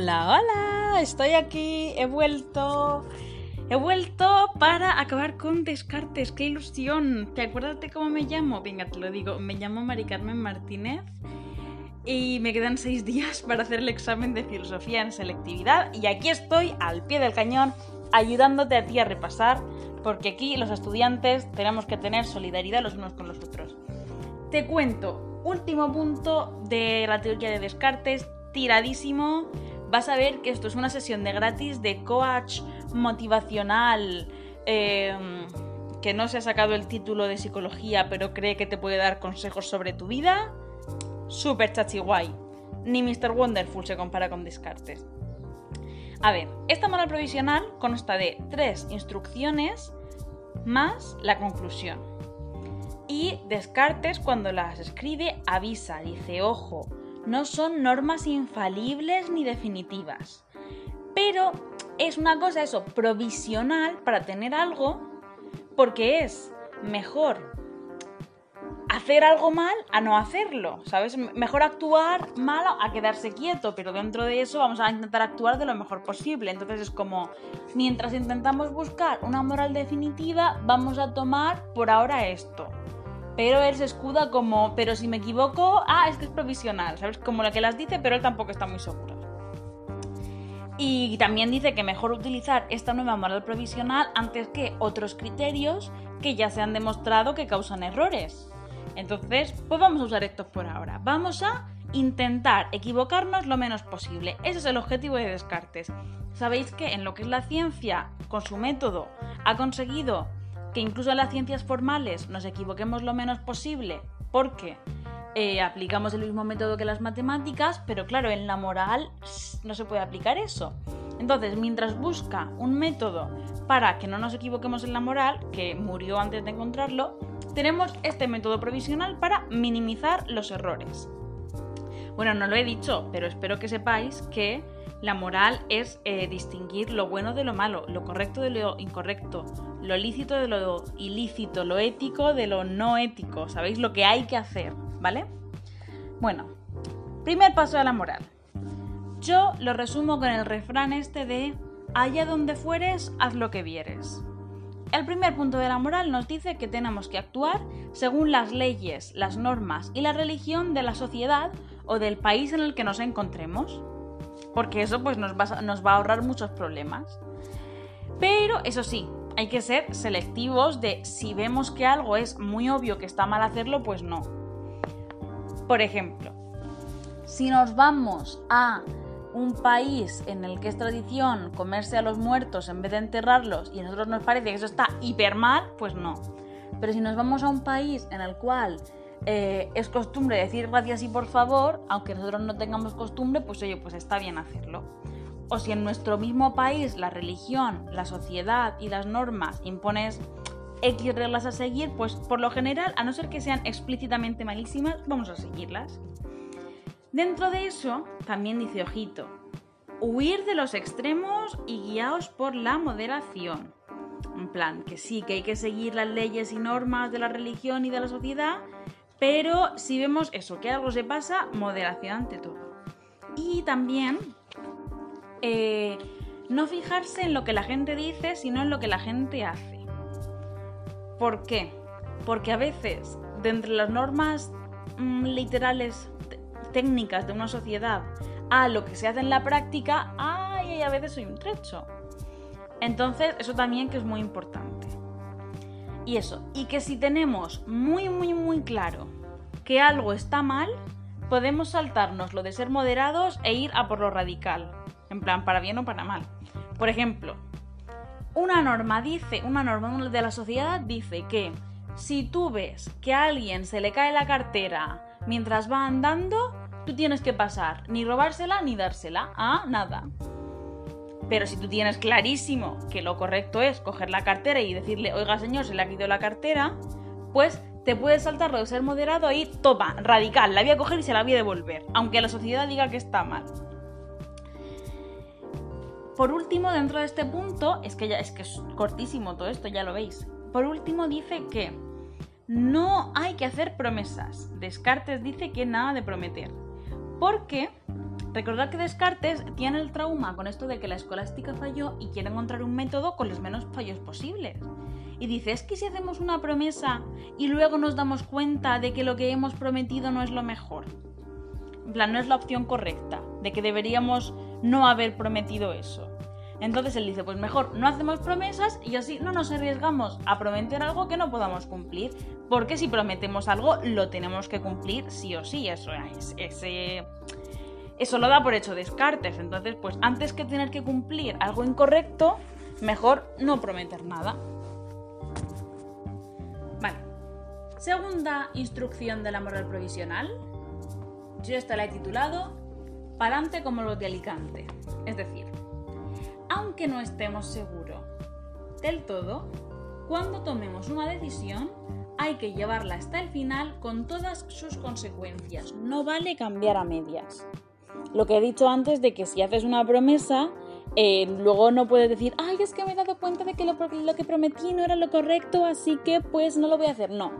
Hola, hola, estoy aquí, he vuelto. He vuelto para acabar con Descartes, qué ilusión. ¿Te acuerdas de cómo me llamo? Venga, te lo digo, me llamo Mari Carmen Martínez y me quedan seis días para hacer el examen de filosofía en selectividad y aquí estoy al pie del cañón ayudándote a ti a repasar porque aquí los estudiantes tenemos que tener solidaridad los unos con los otros. Te cuento, último punto de la teoría de Descartes, tiradísimo. Vas a ver que esto es una sesión de gratis de coach motivacional. Em, que no se ha sacado el título de psicología, pero cree que te puede dar consejos sobre tu vida. Super chachi guay. Ni Mr. Wonderful se compara con Descartes. A ver, esta moral provisional consta de tres instrucciones más la conclusión. Y Descartes cuando las escribe avisa, dice, ojo, no son normas infalibles ni definitivas. Pero es una cosa eso, provisional para tener algo, porque es mejor hacer algo mal a no hacerlo, ¿sabes? Mejor actuar mal a quedarse quieto, pero dentro de eso vamos a intentar actuar de lo mejor posible. Entonces es como, mientras intentamos buscar una moral definitiva, vamos a tomar por ahora esto. Pero él se escuda como, pero si me equivoco, ah, es que es provisional, ¿sabes? Como la que las dice, pero él tampoco está muy seguro. Y también dice que mejor utilizar esta nueva moral provisional antes que otros criterios que ya se han demostrado que causan errores. Entonces, pues vamos a usar estos por ahora. Vamos a intentar equivocarnos lo menos posible. Ese es el objetivo de Descartes. Sabéis que en lo que es la ciencia, con su método, ha conseguido que incluso en las ciencias formales nos equivoquemos lo menos posible porque eh, aplicamos el mismo método que las matemáticas, pero claro, en la moral no se puede aplicar eso. Entonces, mientras busca un método para que no nos equivoquemos en la moral, que murió antes de encontrarlo, tenemos este método provisional para minimizar los errores. Bueno, no lo he dicho, pero espero que sepáis que la moral es eh, distinguir lo bueno de lo malo, lo correcto de lo incorrecto, lo lícito de lo ilícito, lo ético de lo no ético. ¿Sabéis lo que hay que hacer? ¿Vale? Bueno, primer paso de la moral. Yo lo resumo con el refrán este de allá donde fueres, haz lo que vieres. El primer punto de la moral nos dice que tenemos que actuar según las leyes, las normas y la religión de la sociedad o del país en el que nos encontremos, porque eso pues nos va, nos va a ahorrar muchos problemas. Pero eso sí, hay que ser selectivos de si vemos que algo es muy obvio que está mal hacerlo, pues no. Por ejemplo, si nos vamos a un país en el que es tradición comerse a los muertos en vez de enterrarlos y a nosotros nos parece que eso está hiper mal, pues no. Pero si nos vamos a un país en el cual eh, es costumbre decir gracias y por favor, aunque nosotros no tengamos costumbre, pues oye, pues está bien hacerlo. O si en nuestro mismo país la religión, la sociedad y las normas impones X reglas a seguir, pues por lo general, a no ser que sean explícitamente malísimas, vamos a seguirlas. Dentro de eso, también dice ojito, huir de los extremos y guiaos por la moderación. En plan, que sí, que hay que seguir las leyes y normas de la religión y de la sociedad, pero si vemos eso, que algo se pasa, moderación ante todo. Y también eh, no fijarse en lo que la gente dice, sino en lo que la gente hace. ¿Por qué? Porque a veces, de entre las normas mm, literales técnicas de una sociedad a lo que se hace en la práctica, ay, a veces soy un trecho. Entonces, eso también que es muy importante. Y eso, y que si tenemos muy, muy, muy claro que algo está mal, podemos saltarnos lo de ser moderados e ir a por lo radical. En plan, para bien o para mal. Por ejemplo, una norma dice, una norma de la sociedad dice que si tú ves que a alguien se le cae la cartera mientras va andando, tú tienes que pasar ni robársela ni dársela a nada. Pero si tú tienes clarísimo que lo correcto es coger la cartera y decirle, oiga señor, se le ha quitado la cartera, pues te puedes saltar lo de ser moderado y toma, radical, la voy a coger y se la voy a devolver, aunque la sociedad diga que está mal. Por último, dentro de este punto, es que ya es que es cortísimo todo esto, ya lo veis. Por último, dice que no hay que hacer promesas. Descartes dice que nada de prometer. Porque Recordad que Descartes tiene el trauma con esto de que la escolástica falló y quiere encontrar un método con los menos fallos posibles. Y dice, es que si hacemos una promesa y luego nos damos cuenta de que lo que hemos prometido no es lo mejor. En plan, no es la opción correcta, de que deberíamos no haber prometido eso. Entonces él dice, pues mejor no hacemos promesas y así no nos arriesgamos a prometer algo que no podamos cumplir. Porque si prometemos algo, lo tenemos que cumplir sí o sí. Eso es. Ese, eso lo da por hecho Descartes. Entonces, pues antes que tener que cumplir algo incorrecto, mejor no prometer nada. Vale. Segunda instrucción de la moral provisional. Yo esta la he titulado Palante como los de Alicante. Es decir, aunque no estemos seguros del todo, cuando tomemos una decisión hay que llevarla hasta el final con todas sus consecuencias. No vale cambiar a medias. Lo que he dicho antes de que si haces una promesa, eh, luego no puedes decir, ay, es que me he dado cuenta de que lo, que prometí no era lo correcto, así que pues no lo voy a hacer. No.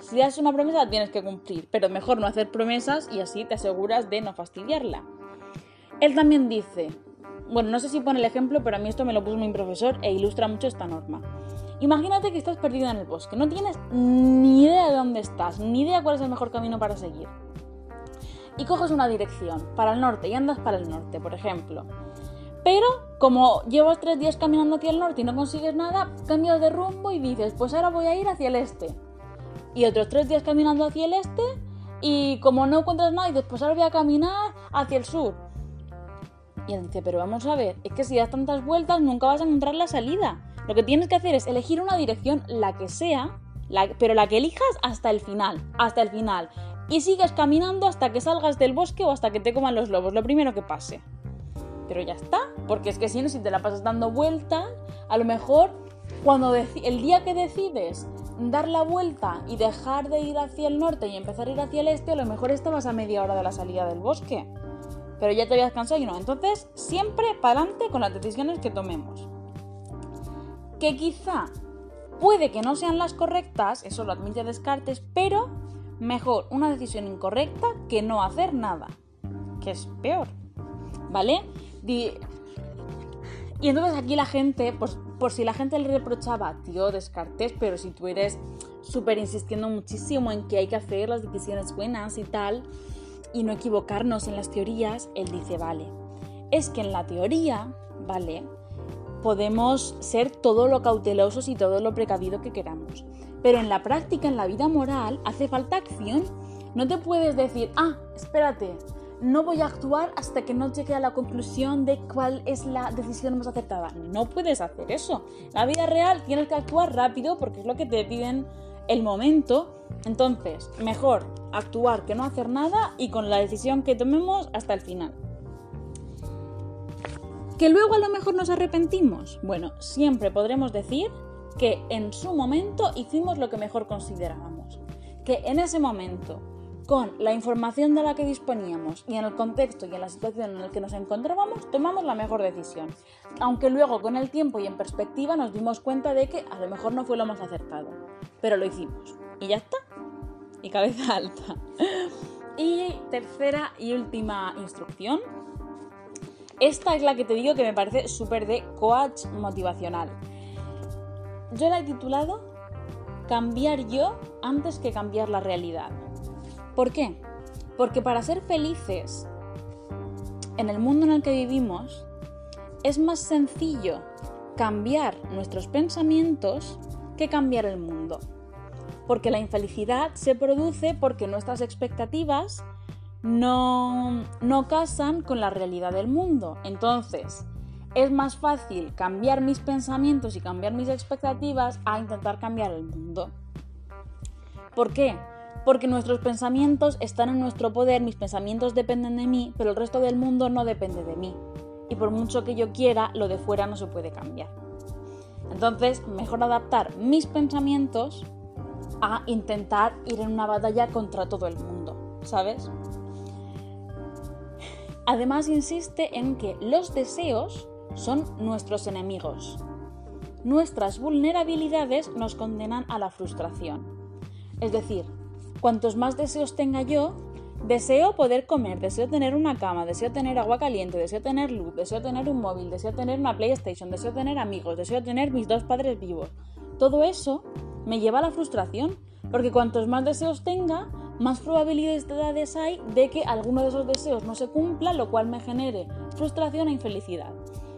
Si haces una promesa, la tienes que cumplir, pero mejor no hacer promesas y así te aseguras de no fastidiarla. Él también dice, bueno, no sé si pone el ejemplo, pero a mí esto me lo puso mi profesor e ilustra mucho esta norma. Imagínate que estás perdida en el bosque, no tienes ni idea de dónde estás, ni idea cuál es el mejor camino para seguir. Y coges una dirección, para el norte, y andas para el norte, por ejemplo. Pero como llevas tres días caminando hacia el norte y no consigues nada, cambias de rumbo y dices, pues ahora voy a ir hacia el este. Y otros tres días caminando hacia el este y como no encuentras nada, dices, pues ahora voy a caminar hacia el sur. Y él dice, pero vamos a ver, es que si das tantas vueltas nunca vas a encontrar la salida. Lo que tienes que hacer es elegir una dirección, la que sea, pero la que elijas hasta el final, hasta el final. Y sigues caminando hasta que salgas del bosque o hasta que te coman los lobos, lo primero que pase. Pero ya está, porque es que si no, si te la pasas dando vueltas, a lo mejor cuando el día que decides dar la vuelta y dejar de ir hacia el norte y empezar a ir hacia el este, a lo mejor estabas a media hora de la salida del bosque pero ya te habías cansado y no. Entonces, siempre para adelante con las decisiones que tomemos. Que quizá puede que no sean las correctas, eso lo admite Descartes, pero mejor una decisión incorrecta que no hacer nada, que es peor. ¿Vale? Y entonces aquí la gente, pues, por si la gente le reprochaba, tío, Descartes, pero si tú eres súper insistiendo muchísimo en que hay que hacer las decisiones buenas y tal, y no equivocarnos en las teorías, él dice, vale, es que en la teoría, vale, podemos ser todo lo cautelosos y todo lo precavido que queramos. Pero en la práctica, en la vida moral, hace falta acción. No te puedes decir, ah, espérate, no voy a actuar hasta que no llegue a la conclusión de cuál es la decisión más acertada. No puedes hacer eso. La vida real tienes que actuar rápido porque es lo que te piden el momento. Entonces, mejor actuar que no hacer nada y con la decisión que tomemos hasta el final. ¿Que luego a lo mejor nos arrepentimos? Bueno, siempre podremos decir que en su momento hicimos lo que mejor considerábamos. Que en ese momento, con la información de la que disponíamos y en el contexto y en la situación en la que nos encontrábamos, tomamos la mejor decisión. Aunque luego con el tiempo y en perspectiva nos dimos cuenta de que a lo mejor no fue lo más acertado. Pero lo hicimos. Y ya está y cabeza alta. Y tercera y última instrucción. Esta es la que te digo que me parece súper de coach motivacional. Yo la he titulado Cambiar yo antes que cambiar la realidad. ¿Por qué? Porque para ser felices en el mundo en el que vivimos es más sencillo cambiar nuestros pensamientos que cambiar el mundo porque la infelicidad se produce porque nuestras expectativas no, no casan con la realidad del mundo. Entonces, es más fácil cambiar mis pensamientos y cambiar mis expectativas a intentar cambiar el mundo. ¿Por qué? Porque nuestros pensamientos están en nuestro poder, mis pensamientos dependen de mí, pero el resto del mundo no depende de mí. Y por mucho que yo quiera, lo de fuera no se puede cambiar. Entonces, mejor adaptar mis pensamientos a intentar ir en una batalla contra todo el mundo, ¿sabes? Además insiste en que los deseos son nuestros enemigos. Nuestras vulnerabilidades nos condenan a la frustración. Es decir, cuantos más deseos tenga yo, Deseo poder comer, deseo tener una cama, deseo tener agua caliente, deseo tener luz, deseo tener un móvil, deseo tener una PlayStation, deseo tener amigos, deseo tener mis dos padres vivos. Todo eso me lleva a la frustración, porque cuantos más deseos tenga, más probabilidades hay de que alguno de esos deseos no se cumpla, lo cual me genere frustración e infelicidad.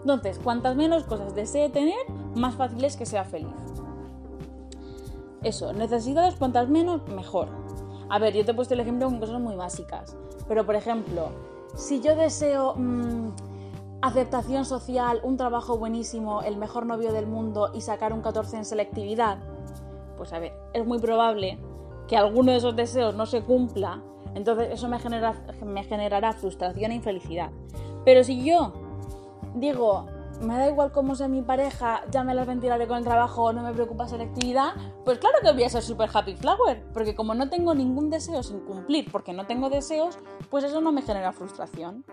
Entonces, cuantas menos cosas desee tener, más fácil es que sea feliz. Eso, necesidades cuantas menos, mejor. A ver, yo te he puesto el ejemplo con cosas muy básicas, pero por ejemplo, si yo deseo mm, aceptación social, un trabajo buenísimo, el mejor novio del mundo y sacar un 14 en selectividad, pues a ver, es muy probable que alguno de esos deseos no se cumpla, entonces eso me, genera, me generará frustración e infelicidad. Pero si yo digo, me da igual cómo sea mi pareja, ya me las ventilaré con el trabajo, no me preocupa selectividad, pues claro que voy a ser super happy flower, porque como no tengo ningún deseo sin cumplir, porque no tengo deseos, pues eso no me genera frustración.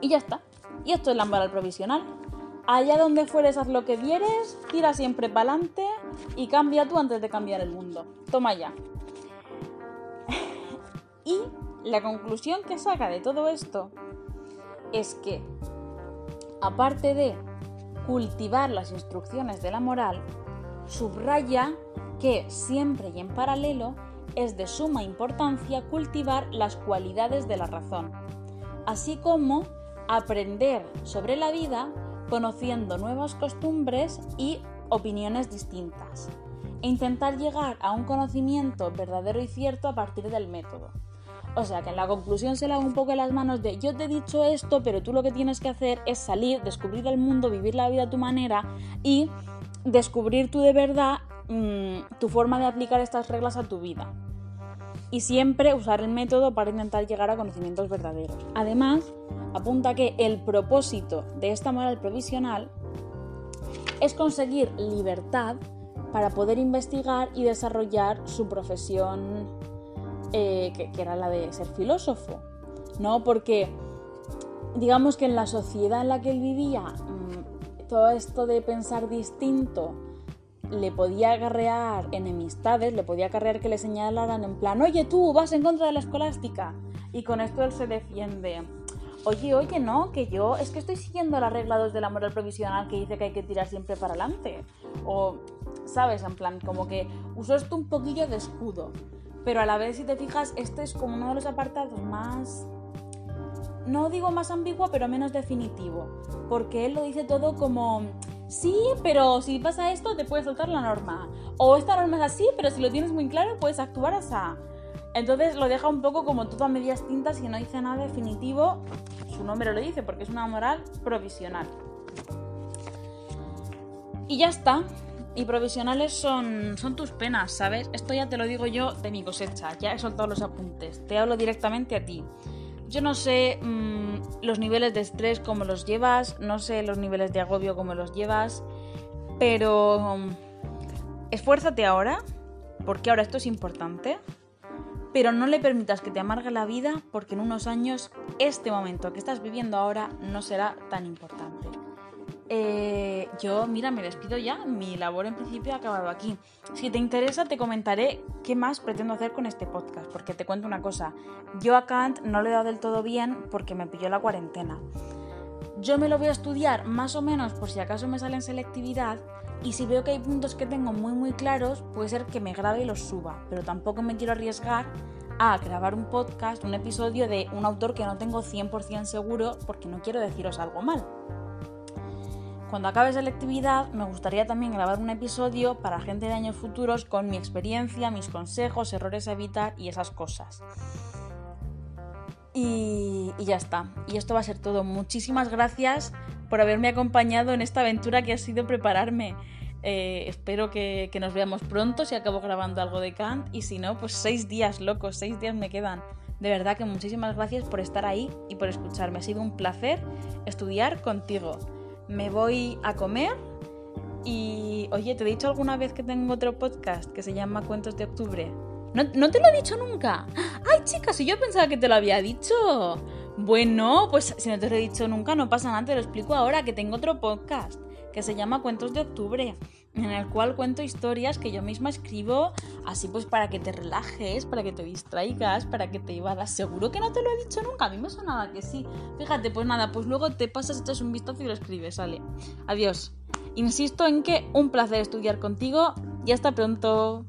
Y ya está. Y esto es la moral provisional. Allá donde fueres, haz lo que vieres, tira siempre para adelante y cambia tú antes de cambiar el mundo. Toma ya. y la conclusión que saca de todo esto es que aparte de cultivar las instrucciones de la moral, subraya que siempre y en paralelo es de suma importancia cultivar las cualidades de la razón, así como aprender sobre la vida conociendo nuevas costumbres y opiniones distintas, e intentar llegar a un conocimiento verdadero y cierto a partir del método. O sea, que en la conclusión se le haga un poco en las manos de yo te he dicho esto, pero tú lo que tienes que hacer es salir, descubrir el mundo, vivir la vida a tu manera y descubrir tú de verdad mm, tu forma de aplicar estas reglas a tu vida. Y siempre usar el método para intentar llegar a conocimientos verdaderos. Además, apunta que el propósito de esta moral provisional es conseguir libertad para poder investigar y desarrollar su profesión eh, que, era la de ser filósofo, ¿no? Porque digamos que en la sociedad en la que él vivía, mm, todo esto de pensar distinto le podía acarrear enemistades, le podía acarrear que le señalaran en plan, oye tú, vas en contra de la escolástica. Y con esto él se defiende. Oye, oye, no, que yo es que estoy siguiendo las reglas de la moral provisional que dice que hay que tirar siempre para adelante. O, ¿sabes? En plan, como que usó esto un poquillo de escudo pero a la vez si te fijas, este es como uno de los apartados más, no digo más ambiguo, pero menos definitivo, porque él lo dice todo como, sí, pero si pasa esto te puedes saltar la norma, o esta norma es así, pero si lo tienes muy claro puedes actuar así. Entonces lo deja un poco como todo a medias tintas y no dice nada definitivo, su nombre lo dice porque es una moral provisional. Y ya está, y provisionales son, son tus penas, ¿sabes? Esto ya te lo digo yo de mi cosecha, ya he soltado los apuntes, te hablo directamente a ti. Yo no sé mm, los niveles de estrés cómo los llevas, no sé los niveles de agobio cómo los llevas, pero mm, esfuérzate ahora, porque ahora esto es importante, pero no le permitas que te amargue la vida porque en unos años este momento que estás viviendo ahora no será tan importante. Eh, yo, mira, me despido ya. Mi labor en principio ha acabado aquí. Si te interesa, te comentaré qué más pretendo hacer con este podcast. Porque te cuento una cosa. Yo a Kant no le he dado del todo bien porque me pilló la cuarentena. Yo me lo voy a estudiar más o menos por si acaso me sale en selectividad. Y si veo que hay puntos que tengo muy muy claros, puede ser que me grabe y los suba. Pero tampoco me quiero arriesgar a grabar un podcast, un episodio de un autor que no tengo 100% seguro porque no quiero deciros algo mal. Cuando acabe selectividad, me gustaría también grabar un episodio para gente de años futuros con mi experiencia, mis consejos, errores a evitar y esas cosas. Y, ya está. Y esto va a ser todo. Muchísimas gracias por haberme acompañado en esta aventura que ha sido prepararme. Eh, espero que, que, nos veamos pronto si acabo grabando algo de Kant. Y si no, pues seis días, locos, seis días me quedan. De verdad que muchísimas gracias por estar ahí y por escucharme. Ha sido un placer estudiar contigo me voy a comer y, oye, ¿te he dicho alguna vez que tengo otro podcast que se llama Cuentos de Octubre? ¿No, ¿No, te lo he dicho nunca? ¡Ay, chicas! Si yo pensaba que te lo había dicho. Bueno, pues si no te lo he dicho nunca, no pasa nada, te lo explico ahora, que tengo otro podcast que se llama Cuentos de Octubre, en el cual cuento historias que yo misma escribo, así pues para que te relajes, para que te distraigas, para que te evadas. Seguro que no te lo he dicho nunca, a mí me sonaba que sí. Fíjate, pues nada, pues luego te pasas, echas un vistazo y lo escribes, sale. Adiós. Insisto en que un placer estudiar contigo y hasta pronto.